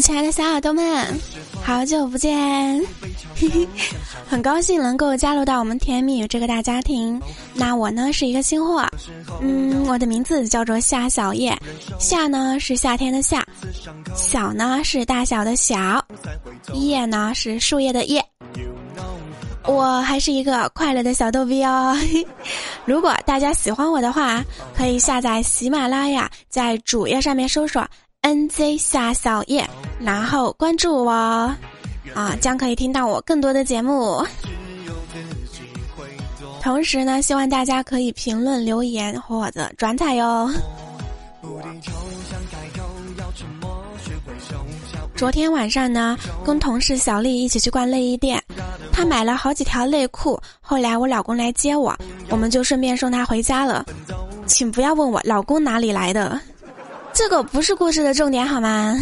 亲爱的小耳朵们，好久不见，很高兴能够加入到我们甜蜜这个大家庭。那我呢是一个新货，嗯，我的名字叫做夏小叶，夏呢是夏天的夏，小呢是大小的小，叶呢是树叶的叶。我还是一个快乐的小逗逼哦。如果大家喜欢我的话，可以下载喜马拉雅，在主页上面搜索 “nz 夏小叶”，然后关注我，啊，将可以听到我更多的节目。同时呢，希望大家可以评论留言或者转载哟。昨天晚上呢，跟同事小丽一起去逛内衣店，她买了好几条内裤。后来我老公来接我，我们就顺便送她回家了。请不要问我老公哪里来的，这个不是故事的重点好吗？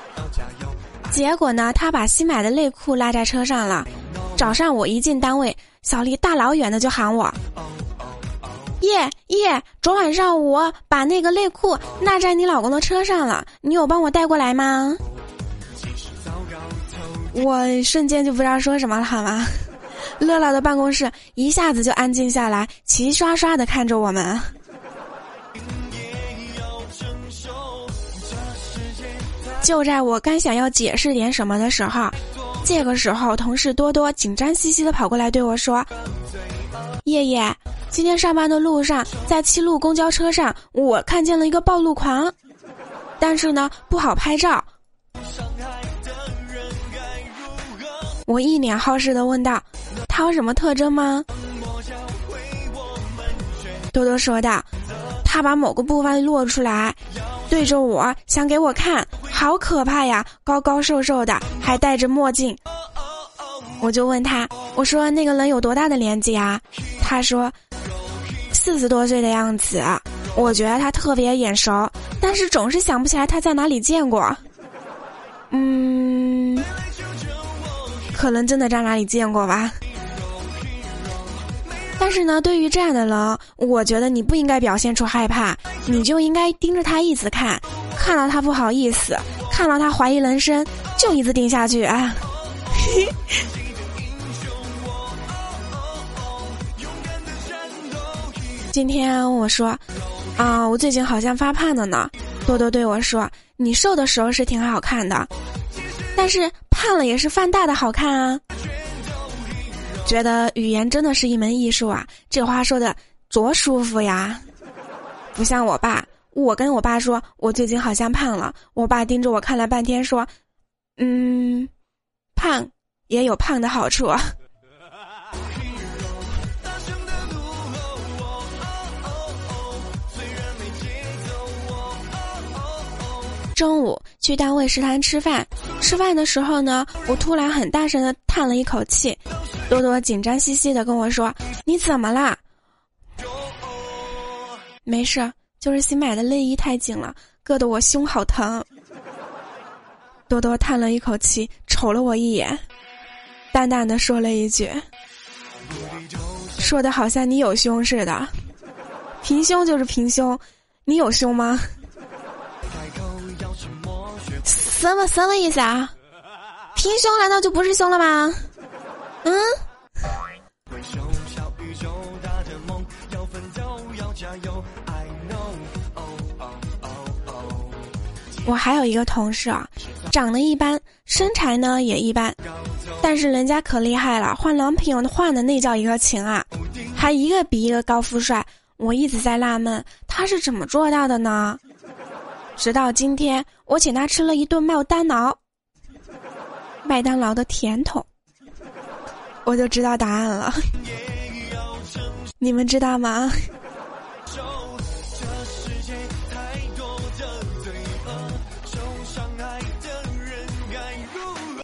结果呢，他把新买的内裤落在车上了。早上我一进单位，小丽大老远的就喊我：“叶叶，昨晚上我把那个内裤落在你老公的车上了，你有帮我带过来吗？”我瞬间就不知道说什么了，好吗？乐乐的办公室一下子就安静下来，齐刷刷的看着我们。就在我刚想要解释点什么的时候，这个时候同事多多紧张兮兮的跑过来对我说：“叶叶，今天上班的路上，在七路公交车上，我看见了一个暴露狂，但是呢，不好拍照。”我一脸好事的问道：“他有什么特征吗？”多多说道：“他把某个部分露出来，对着我，想给我看，好可怕呀！高高瘦瘦的，还戴着墨镜。”我就问他：“我说那个人有多大的年纪啊？”他说：“四十多岁的样子。”我觉得他特别眼熟，但是总是想不起来他在哪里见过。嗯。可能真的在哪里见过吧，但是呢，对于这样的人，我觉得你不应该表现出害怕，你就应该盯着他一直看，看到他不好意思，看到他怀疑人生，就一直盯下去啊。今天我说，啊，我最近好像发胖了呢。多多对我说，你瘦的时候是挺好看的。但是胖了也是放大的好看啊！觉得语言真的是一门艺术啊，这话说的多舒服呀！不像我爸，我跟我爸说我最近好像胖了，我爸盯着我看了半天说：“嗯，胖也有胖的好处。”中午去单位食堂吃饭，吃饭的时候呢，我突然很大声的叹了一口气，多多紧张兮兮的跟我说：“你怎么啦？”没事，就是新买的内衣太紧了，硌得我胸好疼。多多叹了一口气，瞅了我一眼，淡淡的说了一句：“说的好像你有胸似的，平胸就是平胸，你有胸吗？”什么什么意思啊？平胸难道就不是胸了吗？嗯。我还有一个同事啊，长得一般，身材呢也一般，但是人家可厉害了，换男朋友换的那叫一个勤啊，还一个比一个高富帅。我一直在纳闷，他是怎么做到的呢？直到今天，我请他吃了一顿麦当劳，麦当劳的甜筒，我就知道答案了。你们知道吗？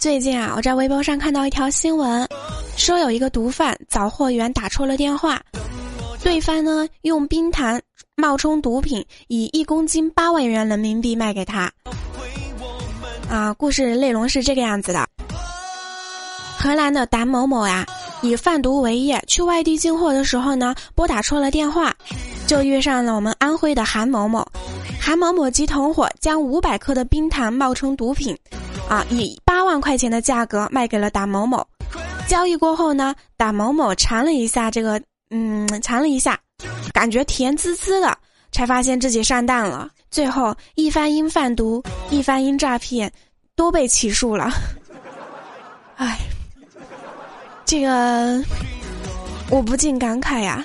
最近啊，我在微博上看到一条新闻，说有一个毒贩找货源打错了电话，对方呢用冰糖。冒充毒品，以一公斤八万元人民币卖给他。啊，故事内容是这个样子的：河南的胆某某呀，以贩毒为业，去外地进货的时候呢，拨打错了电话，就遇上了我们安徽的韩某某。韩某某及同伙将五百克的冰糖冒充毒品，啊，以八万块钱的价格卖给了打某某。交易过后呢，打某某尝了一下这个，嗯，尝了一下，感觉甜滋滋的，才发现自己上当了。最后一番因贩毒，一番因诈骗，都被起诉了。唉，这个我不禁感慨呀。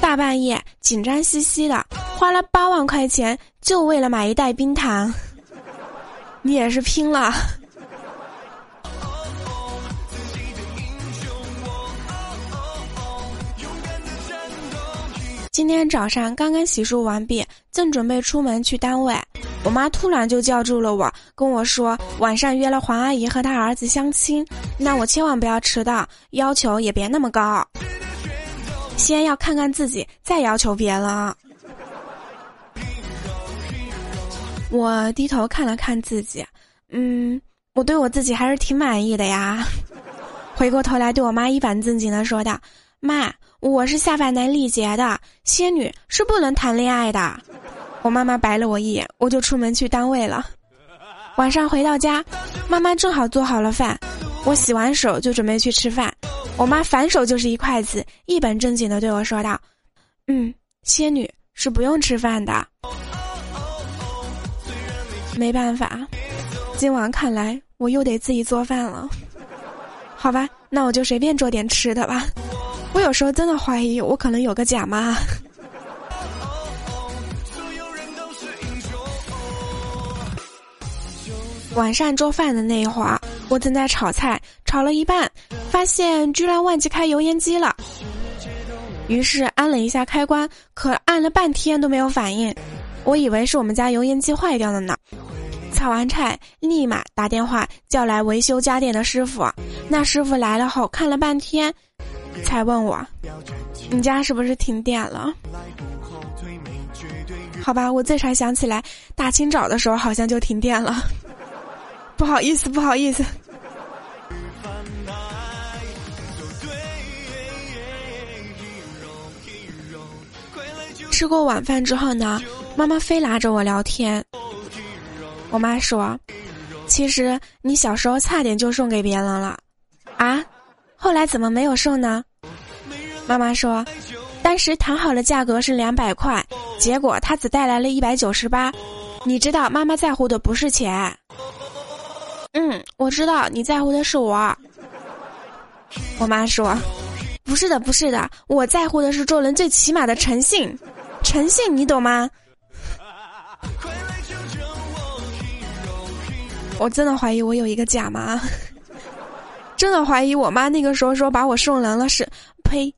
大半夜紧张兮兮的，花了八万块钱就为了买一袋冰糖，你也是拼了。今天早上刚刚洗漱完毕，正准备出门去单位，我妈突然就叫住了我，跟我说晚上约了黄阿姨和她儿子相亲，那我千万不要迟到，要求也别那么高。先要看看自己，再要求别人。我低头看了看自己，嗯，我对我自己还是挺满意的呀。回过头来对我妈一本正经的说道：“妈，我是下凡男历劫的仙女，是不能谈恋爱的。”我妈妈白了我一眼，我就出门去单位了。晚上回到家，妈妈正好做好了饭，我洗完手就准备去吃饭。我妈反手就是一筷子，一本正经的对我说道：“嗯，仙女是不用吃饭的。”没办法，今晚看来我又得自己做饭了。好吧，那我就随便做点吃的吧。我有时候真的怀疑我可能有个假妈。晚上做饭的那一会儿，我正在炒菜，炒了一半。发现居然忘记开油烟机了，于是按了一下开关，可按了半天都没有反应，我以为是我们家油烟机坏掉了呢。炒完菜，立马打电话叫来维修家电的师傅。那师傅来了后看了半天，才问我：“你家是不是停电了？”好吧，我这才想起来，大清早的时候好像就停电了。不好意思，不好意思。吃过晚饭之后呢，妈妈非拉着我聊天。我妈说：“其实你小时候差点就送给别人了，啊，后来怎么没有送呢？”妈妈说：“当时谈好的价格是两百块，结果他只带来了一百九十八。你知道妈妈在乎的不是钱。”嗯，我知道你在乎的是我。我妈说：“不是的，不是的，我在乎的是做人最起码的诚信。”诚信，你懂吗？我真的怀疑我有一个假妈，真的怀疑我妈那个时候说把我送人了是，呸！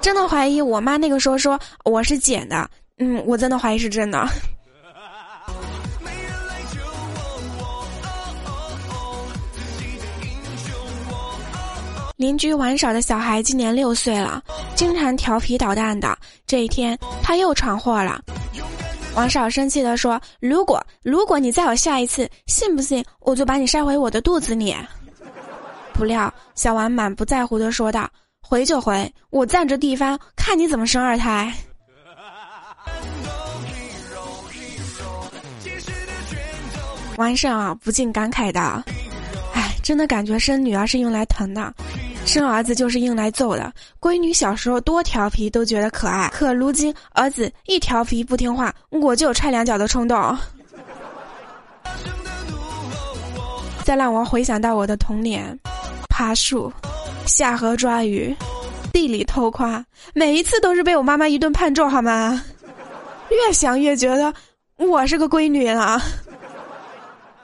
真的怀疑我妈那个时候说我是捡的，嗯，我真的怀疑是真的。邻居玩耍的小孩今年六岁了，经常调皮捣蛋的。这一天，他又闯祸了。王少生气地说：“如果如果你再有下一次，信不信我就把你塞回我的肚子里？”不料小王满不在乎地说道：“回就回，我占着地方，看你怎么生二胎。”王婶啊，不禁感慨道：“哎，真的感觉生女儿是用来疼的。”生儿子就是用来揍的。闺女小时候多调皮都觉得可爱，可如今儿子一调皮不听话，我就有踹两脚的冲动。再让我回想到我的童年，爬树、下河抓鱼、地里偷瓜，每一次都是被我妈妈一顿胖揍，好吗？越想越觉得我是个闺女了。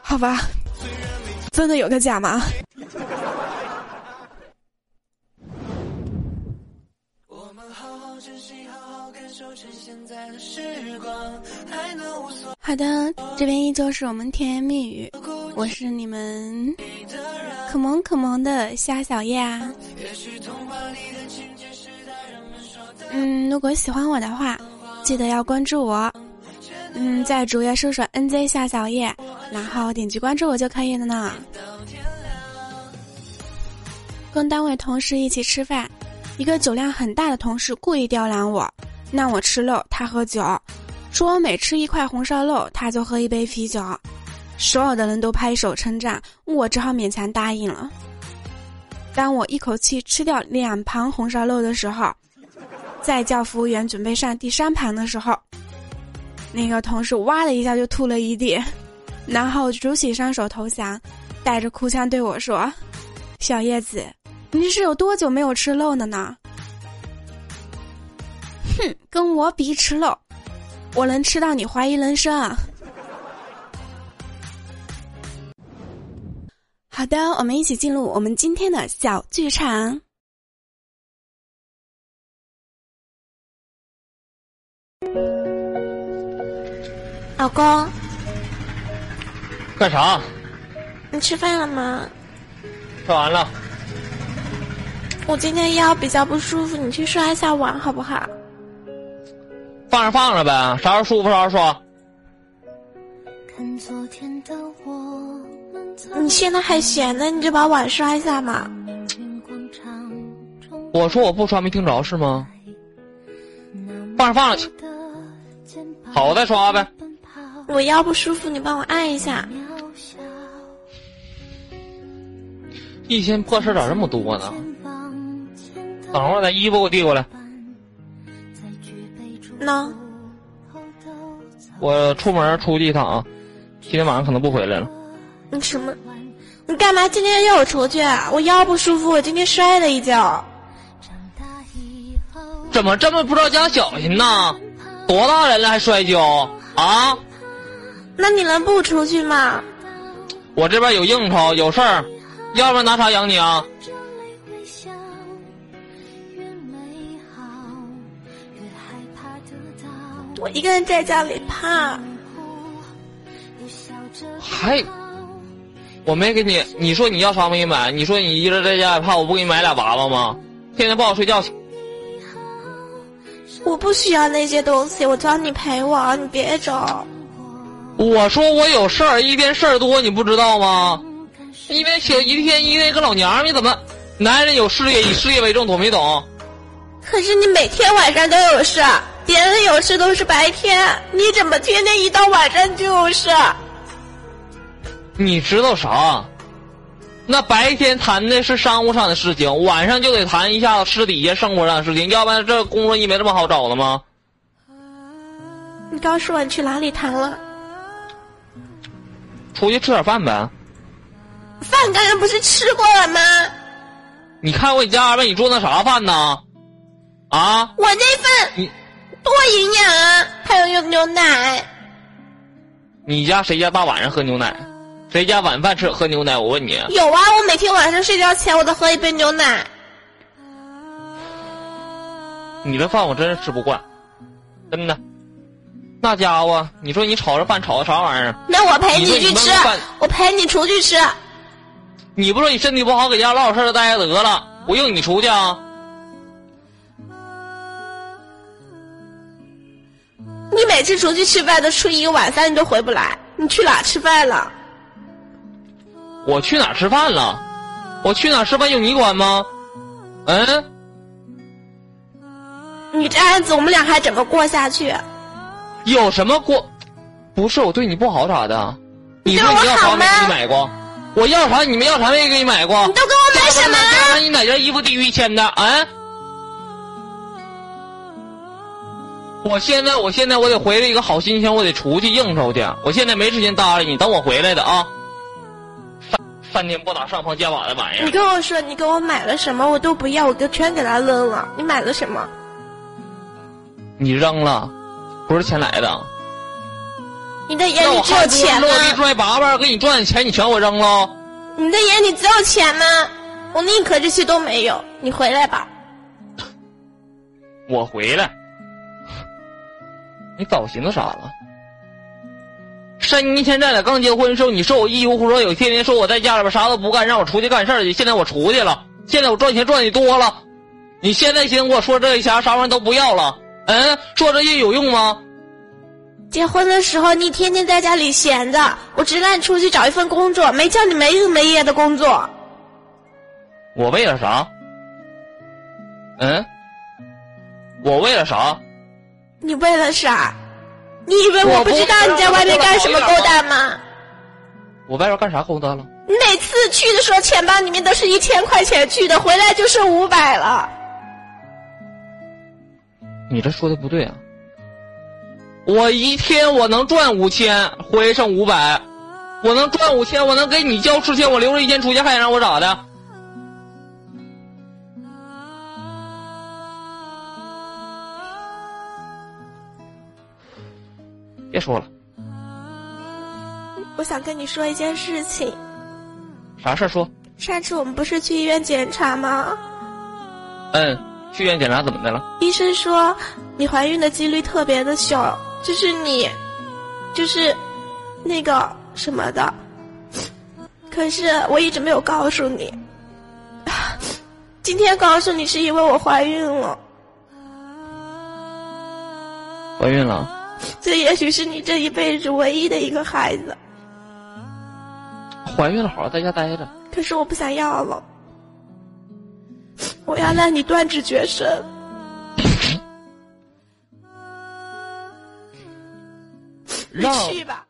好吧，真的有个假吗。好的，这边依旧是我们甜言蜜语，我是你们可萌可萌的夏小叶啊。嗯，如果喜欢我的话，记得要关注我。嗯，在主页搜索 “nz 夏小叶”，然后点击关注我就可以了呢。跟单位同事一起吃饭，一个酒量很大的同事故意刁难我，那我吃肉，他喝酒。说我每吃一块红烧肉，他就喝一杯啤酒，所有的人都拍手称赞，我只好勉强答应了。当我一口气吃掉两盘红烧肉的时候，再叫服务员准备上第三盘的时候，那个同事哇的一下就吐了一地，然后举起双手投降，带着哭腔对我说：“小叶子，你是有多久没有吃肉了呢？”哼，跟我比吃肉，我能吃到你怀疑人生。啊！好的，我们一起进入我们今天的小剧场。老公，干啥？你吃饭了吗？吃完了。我今天腰比较不舒服，你去刷一下碗好不好？放着放着呗，啥时候舒服啥时候刷。你现在还闲呢，你就把碗刷一下嘛。我说我不刷，没听着是吗？放着放着去。好，我再刷呗。我腰不舒服，你帮我按一下。一天破事咋这么多呢？等会儿，把衣服给我递过来。喏。我出门出去一趟啊，今天晚上可能不回来了。你什么？你干嘛今天要我出去？我腰不舒服，我今天摔了一跤。怎么这么不知道讲小心呢？多大人了还摔跤啊？那你能不出去吗？我这边有应酬有事儿，要不然拿啥养你啊？我一个人在家里怕。还。我没给你，你说你要啥没买？你说你一人在家里怕我不给你买俩娃娃吗？天天不好睡觉去。我不需要那些东西，我找你陪我，你别走。我说我有事儿，一天事儿多，你不知道吗？一边写一天一天一个老娘们，你怎么？男人有事业，以事业为重，懂没懂？可是你每天晚上都有事，别人有事都是白天，你怎么天天一到晚上就有事？你知道啥？那白天谈的是商务上的事情，晚上就得谈一下私底下生活上的事情，要不然这工作一没这么好找的吗？你告诉我你去哪里谈了？出去吃点饭呗。饭刚刚不是吃过了吗？你看我你家为你做那啥饭呢？啊？我那份你多营养啊，还有有牛奶。你家谁家大晚上喝牛奶？谁家晚饭吃喝牛奶？我问你。有啊，我每天晚上睡觉前我都喝一杯牛奶。你的饭我真是吃不惯，真的。那家伙，你说你炒这饭炒的啥玩意儿？那我陪你去吃，我陪你出去吃。你不说你身体不好，搁家老老实实待着得了，我用你出去啊？你每次出去吃饭都出一个晚饭，你都回不来，你去哪吃饭了？我去哪吃饭了？我去哪吃饭用你管吗？嗯？你这样子，我们俩还怎么过下去？有什么过？不是我对你不好咋的？你说你要啥没给你买过？我要啥你们要啥没给你买过？你都给我买什么了？你哪件衣服低于一千的？啊？我现在我现在我得回来一个好心情，我得出去应酬去。我现在没时间搭理你，等我回来的啊。三天不打上房揭瓦的玩意儿！你跟我说，你给我买了什么？我都不要，我就全给他扔了。你买了什么？你扔了，不是钱来的。你的眼里只有钱吗？落地拽粑粑，给你赚的钱你全给我扔了。你的眼里只有钱吗？我宁可这些都没有。你回来吧。我回来。你早寻思啥了？山妮现在俩刚结婚的时候，你说我一无所有，天天说我在家里边啥都不干，让我出去干事儿去。现在我出去了，现在我赚钱赚的多了，你现在先跟我说这些啥啥玩意都不要了，嗯，说这些有用吗？结婚的时候你天天在家里闲着，我只让你出去找一份工作，没叫你没日没夜的工作。我为了啥？嗯？我为了啥？你为了啥？你以为我不知道你在外面干什么勾当吗？我外边干啥勾当了？你每次去的时候，钱包里面都是一千块钱去的，回来就剩五百了。你这说的不对啊！我一天我能赚五千，回剩五百，我能赚五千，我能给你交四千，我留着一千出去，还想让我咋的？别说了，我想跟你说一件事情。啥事儿说？上次我们不是去医院检查吗？嗯，去医院检查怎么的了？医生说你怀孕的几率特别的小，就是你，就是那个什么的。可是我一直没有告诉你，今天告诉你是因为我怀孕了。怀孕了？这也许是你这一辈子唯一的一个孩子。怀孕了，好好在家待着。可是我不想要了，我要让你断子绝孙。你去吧。